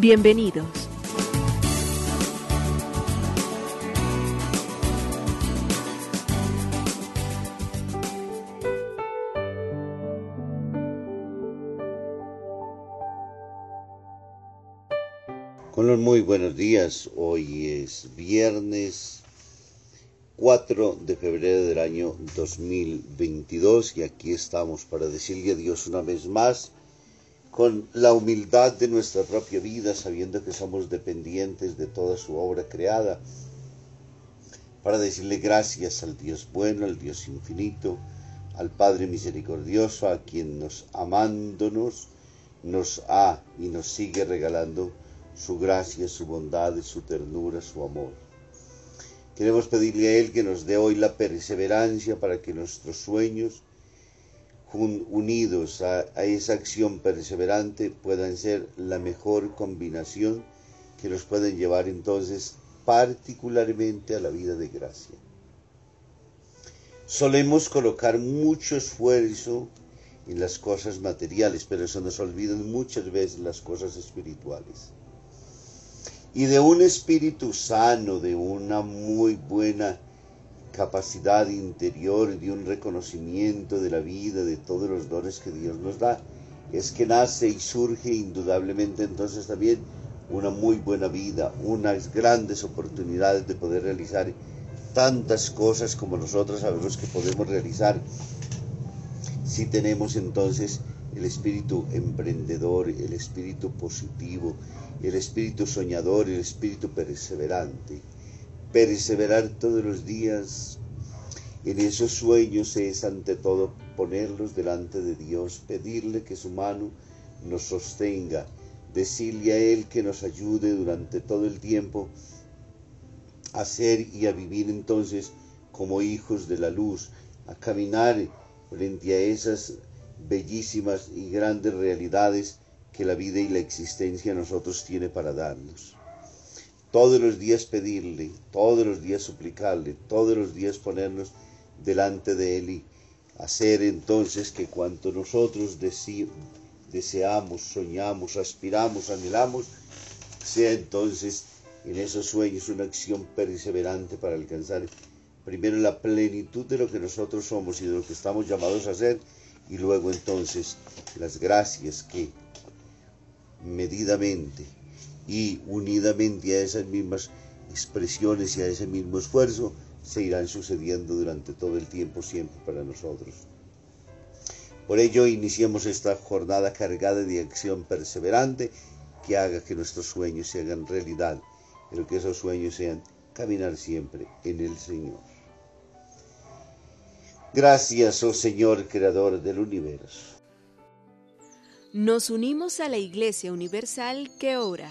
Bienvenidos. Con muy buenos días, hoy es viernes 4 de febrero del año 2022 y aquí estamos para decirle a Dios una vez más con la humildad de nuestra propia vida, sabiendo que somos dependientes de toda su obra creada, para decirle gracias al Dios bueno, al Dios infinito, al Padre misericordioso, a quien nos amándonos, nos ha y nos sigue regalando su gracia, su bondad, su ternura, su amor. Queremos pedirle a Él que nos dé hoy la perseverancia para que nuestros sueños, unidos a, esa acción perseverante puedan ser la mejor combinación que nos pueden llevar entonces particularmente a la vida de gracia. Solemos colocar mucho esfuerzo en las cosas materiales, pero se nos olvidan muchas veces las cosas espirituales. Y de un espíritu sano, de una muy buena capacidad interior, de un reconocimiento de la vida, de todos los dones que Dios nos da, es que nace y surge indudablemente entonces también una muy buena vida, unas grandes oportunidades de poder realizar tantas cosas como nosotros sabemos que podemos realizar. Si tenemos entonces el espíritu emprendedor, el espíritu positivo, el espíritu soñador, el espíritu perseverante perseverar todos los días en esos sueños es ante todo ponerlos delante de Dios, pedirle que su mano nos sostenga, decirle a Él que nos ayude durante todo el tiempo a ser y a vivir entonces como hijos de la luz, a caminar frente a esas bellísimas y grandes realidades que la vida y la existencia nosotros tiene para darnos todos los días pedirle, todos los días suplicarle, todos los días ponernos delante de Él y hacer entonces que cuanto nosotros deseamos, soñamos, aspiramos, anhelamos, sea entonces en esos sueños una acción perseverante para alcanzar primero la plenitud de lo que nosotros somos y de lo que estamos llamados a hacer y luego entonces las gracias que medidamente y unidamente a esas mismas expresiones y a ese mismo esfuerzo se irán sucediendo durante todo el tiempo siempre para nosotros. Por ello iniciamos esta jornada cargada de acción perseverante que haga que nuestros sueños se hagan realidad, pero que esos sueños sean caminar siempre en el Señor. Gracias, oh Señor, Creador del universo. Nos unimos a la Iglesia Universal que ora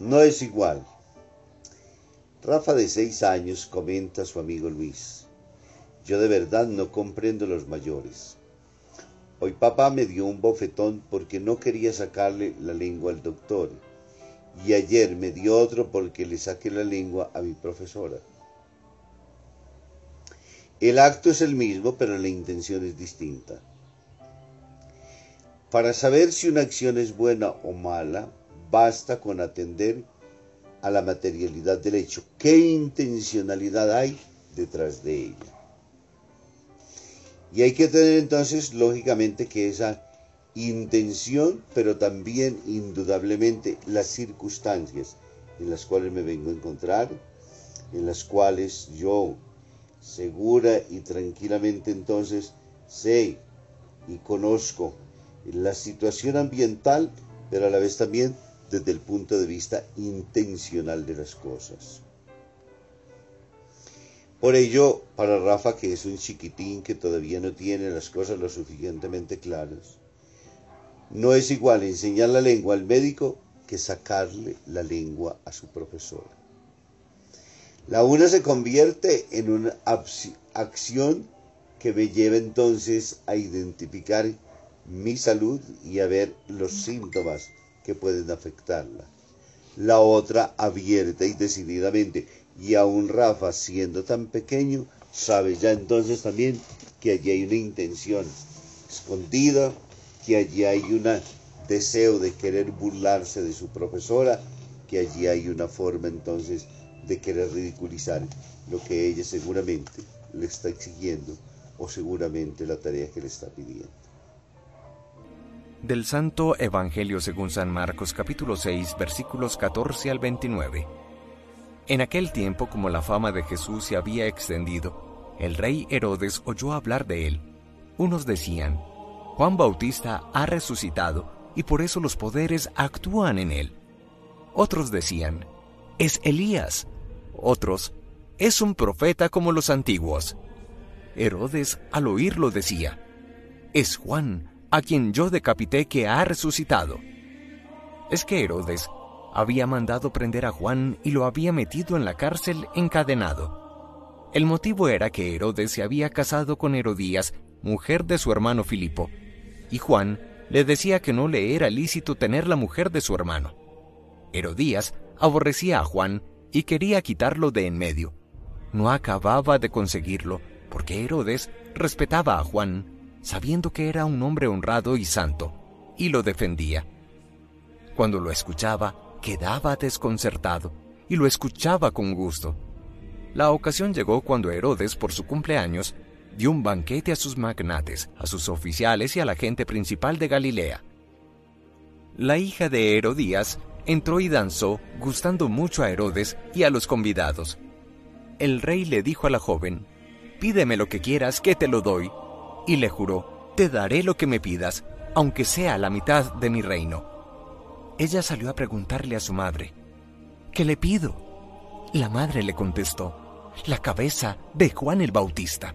No es igual. Rafa de seis años comenta a su amigo Luis, yo de verdad no comprendo los mayores. Hoy papá me dio un bofetón porque no quería sacarle la lengua al doctor y ayer me dio otro porque le saqué la lengua a mi profesora. El acto es el mismo, pero la intención es distinta. Para saber si una acción es buena o mala, basta con atender a la materialidad del hecho. ¿Qué intencionalidad hay detrás de ella? Y hay que tener entonces, lógicamente, que esa intención, pero también indudablemente las circunstancias en las cuales me vengo a encontrar, en las cuales yo segura y tranquilamente entonces sé y conozco la situación ambiental, pero a la vez también desde el punto de vista intencional de las cosas. Por ello, para Rafa, que es un chiquitín que todavía no tiene las cosas lo suficientemente claras, no es igual enseñar la lengua al médico que sacarle la lengua a su profesora. La una se convierte en una acción que me lleva entonces a identificar mi salud y a ver los síntomas que pueden afectarla. La otra abierta y decididamente. Y aún Rafa, siendo tan pequeño, sabe ya entonces también que allí hay una intención escondida, que allí hay un deseo de querer burlarse de su profesora, que allí hay una forma entonces de querer ridiculizar lo que ella seguramente le está exigiendo o seguramente la tarea que le está pidiendo. Del Santo Evangelio según San Marcos capítulo 6 versículos 14 al 29. En aquel tiempo como la fama de Jesús se había extendido, el rey Herodes oyó hablar de él. Unos decían, Juan Bautista ha resucitado y por eso los poderes actúan en él. Otros decían, es Elías. Otros, es un profeta como los antiguos. Herodes al oírlo decía, es Juan a quien yo decapité que ha resucitado. Es que Herodes había mandado prender a Juan y lo había metido en la cárcel encadenado. El motivo era que Herodes se había casado con Herodías, mujer de su hermano Filipo, y Juan le decía que no le era lícito tener la mujer de su hermano. Herodías aborrecía a Juan y quería quitarlo de en medio. No acababa de conseguirlo, porque Herodes respetaba a Juan sabiendo que era un hombre honrado y santo, y lo defendía. Cuando lo escuchaba, quedaba desconcertado, y lo escuchaba con gusto. La ocasión llegó cuando Herodes, por su cumpleaños, dio un banquete a sus magnates, a sus oficiales y a la gente principal de Galilea. La hija de Herodías entró y danzó, gustando mucho a Herodes y a los convidados. El rey le dijo a la joven, Pídeme lo que quieras, que te lo doy y le juró, te daré lo que me pidas, aunque sea la mitad de mi reino. Ella salió a preguntarle a su madre, ¿qué le pido? La madre le contestó, la cabeza de Juan el Bautista.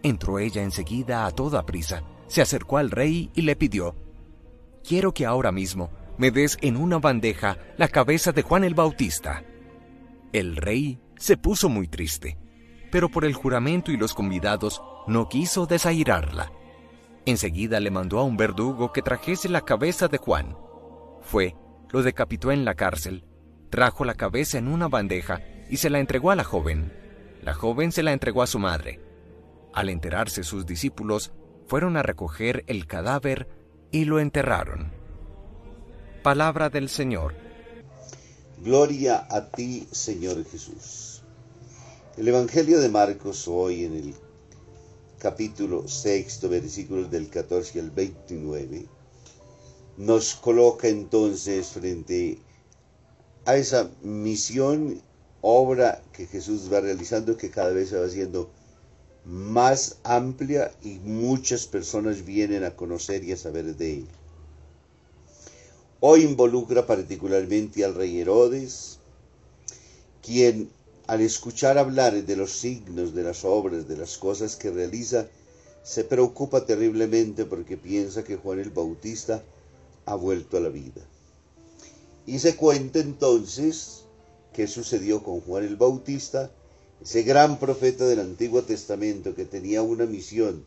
Entró ella enseguida a toda prisa, se acercó al rey y le pidió, quiero que ahora mismo me des en una bandeja la cabeza de Juan el Bautista. El rey se puso muy triste, pero por el juramento y los convidados no quiso desairarla. Enseguida le mandó a un verdugo que trajese la cabeza de Juan. Fue, lo decapitó en la cárcel, trajo la cabeza en una bandeja y se la entregó a la joven. La joven se la entregó a su madre. Al enterarse sus discípulos, fueron a recoger el cadáver y lo enterraron. Palabra del Señor. Gloria a ti, Señor Jesús. El Evangelio de Marcos hoy en el capítulo sexto, versículos del 14 al 29, nos coloca entonces frente a esa misión, obra que Jesús va realizando, que cada vez se va haciendo más amplia y muchas personas vienen a conocer y a saber de ella. Hoy involucra particularmente al rey Herodes, quien al escuchar hablar de los signos, de las obras, de las cosas que realiza, se preocupa terriblemente porque piensa que Juan el Bautista ha vuelto a la vida. Y se cuenta entonces qué sucedió con Juan el Bautista, ese gran profeta del Antiguo Testamento que tenía una misión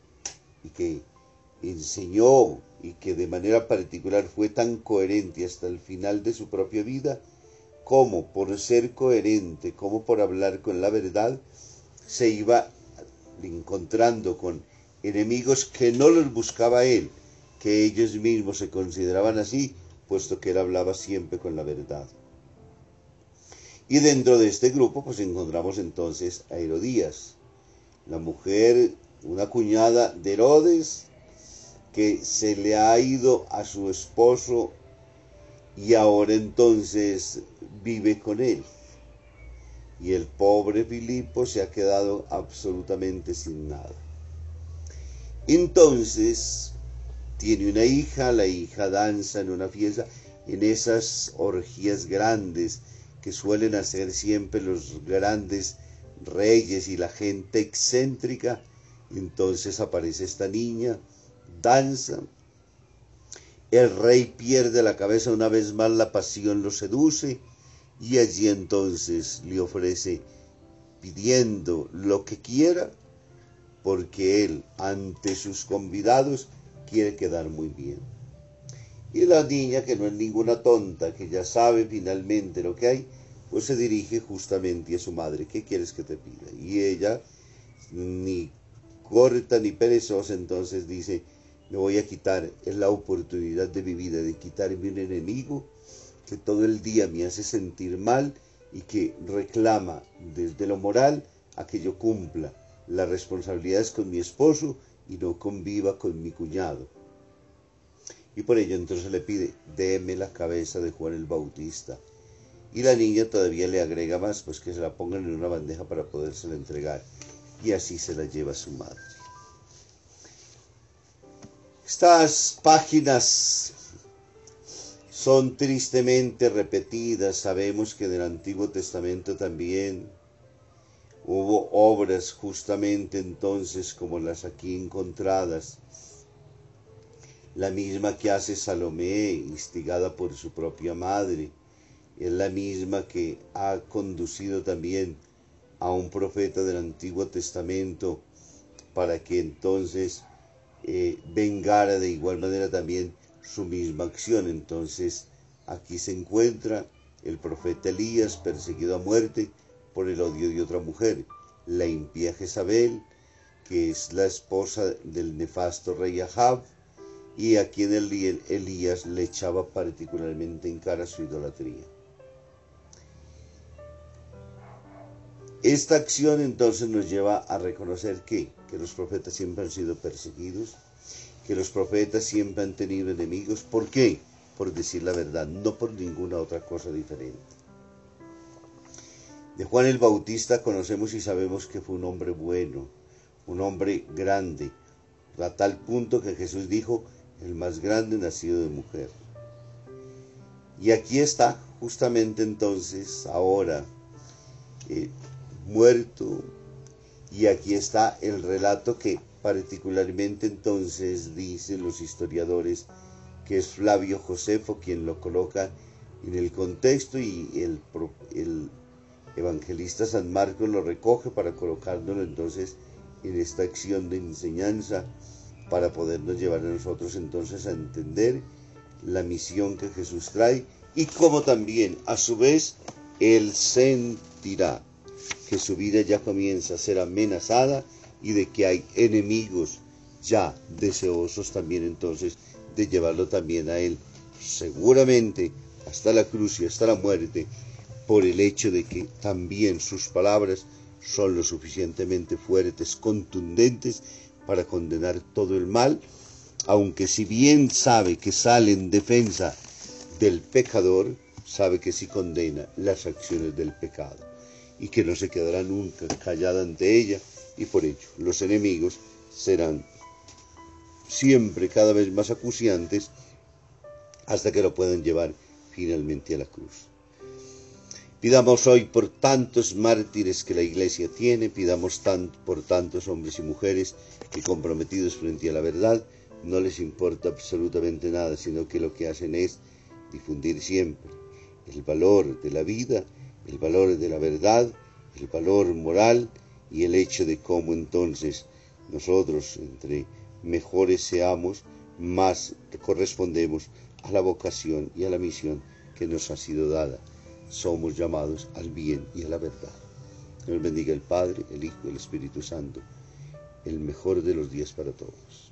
y que enseñó y que de manera particular fue tan coherente hasta el final de su propia vida, como por ser coherente, como por hablar con la verdad, se iba encontrando con enemigos que no los buscaba él, que ellos mismos se consideraban así, puesto que él hablaba siempre con la verdad. Y dentro de este grupo, pues encontramos entonces a Herodías, la mujer, una cuñada de Herodes, que se le ha ido a su esposo y ahora entonces vive con él. Y el pobre Filipo se ha quedado absolutamente sin nada. Entonces, tiene una hija, la hija danza en una fiesta, en esas orgías grandes que suelen hacer siempre los grandes reyes y la gente excéntrica. Entonces aparece esta niña, danza. El rey pierde la cabeza una vez más, la pasión lo seduce y allí entonces le ofrece pidiendo lo que quiera, porque él ante sus convidados quiere quedar muy bien. Y la niña, que no es ninguna tonta, que ya sabe finalmente lo que hay, pues se dirige justamente a su madre, ¿qué quieres que te pida? Y ella, ni corta ni perezosa, entonces dice, me voy a quitar, es la oportunidad de mi vida, de quitarme un enemigo que todo el día me hace sentir mal y que reclama desde lo moral a que yo cumpla las responsabilidades con mi esposo y no conviva con mi cuñado. Y por ello entonces le pide, déme la cabeza de Juan el Bautista. Y la niña todavía le agrega más, pues que se la pongan en una bandeja para podérsela entregar. Y así se la lleva su madre. Estas páginas son tristemente repetidas. Sabemos que en el Antiguo Testamento también hubo obras justamente entonces como las aquí encontradas. La misma que hace Salomé, instigada por su propia madre, es la misma que ha conducido también a un profeta del Antiguo Testamento para que entonces eh, vengara de igual manera también su misma acción. Entonces aquí se encuentra el profeta Elías perseguido a muerte por el odio de otra mujer, la impía Jezabel, que es la esposa del nefasto rey Ahab, y a quien Elías le echaba particularmente en cara su idolatría. Esta acción entonces nos lleva a reconocer que, que los profetas siempre han sido perseguidos, que los profetas siempre han tenido enemigos. ¿Por qué? Por decir la verdad, no por ninguna otra cosa diferente. De Juan el Bautista conocemos y sabemos que fue un hombre bueno, un hombre grande, a tal punto que Jesús dijo, el más grande nacido de mujer. Y aquí está justamente entonces, ahora, eh, muerto, y aquí está el relato que Particularmente entonces dicen los historiadores que es Flavio Josefo quien lo coloca en el contexto y el, el evangelista San Marcos lo recoge para colocárnoslo entonces en esta acción de enseñanza para podernos llevar a nosotros entonces a entender la misión que Jesús trae y como también a su vez él sentirá que su vida ya comienza a ser amenazada y de que hay enemigos ya deseosos también entonces de llevarlo también a Él, seguramente hasta la cruz y hasta la muerte, por el hecho de que también sus palabras son lo suficientemente fuertes, contundentes, para condenar todo el mal, aunque si bien sabe que sale en defensa del pecador, sabe que sí condena las acciones del pecado y que no se quedará nunca callada ante ella, y por ello los enemigos serán siempre cada vez más acuciantes hasta que lo puedan llevar finalmente a la cruz. Pidamos hoy por tantos mártires que la Iglesia tiene, pidamos por tantos hombres y mujeres que comprometidos frente a la verdad no les importa absolutamente nada, sino que lo que hacen es difundir siempre el valor de la vida, el valor de la verdad, el valor moral y el hecho de cómo entonces nosotros entre mejores seamos, más correspondemos a la vocación y a la misión que nos ha sido dada. Somos llamados al bien y a la verdad. Dios bendiga el Padre, el Hijo y el Espíritu Santo. El mejor de los días para todos.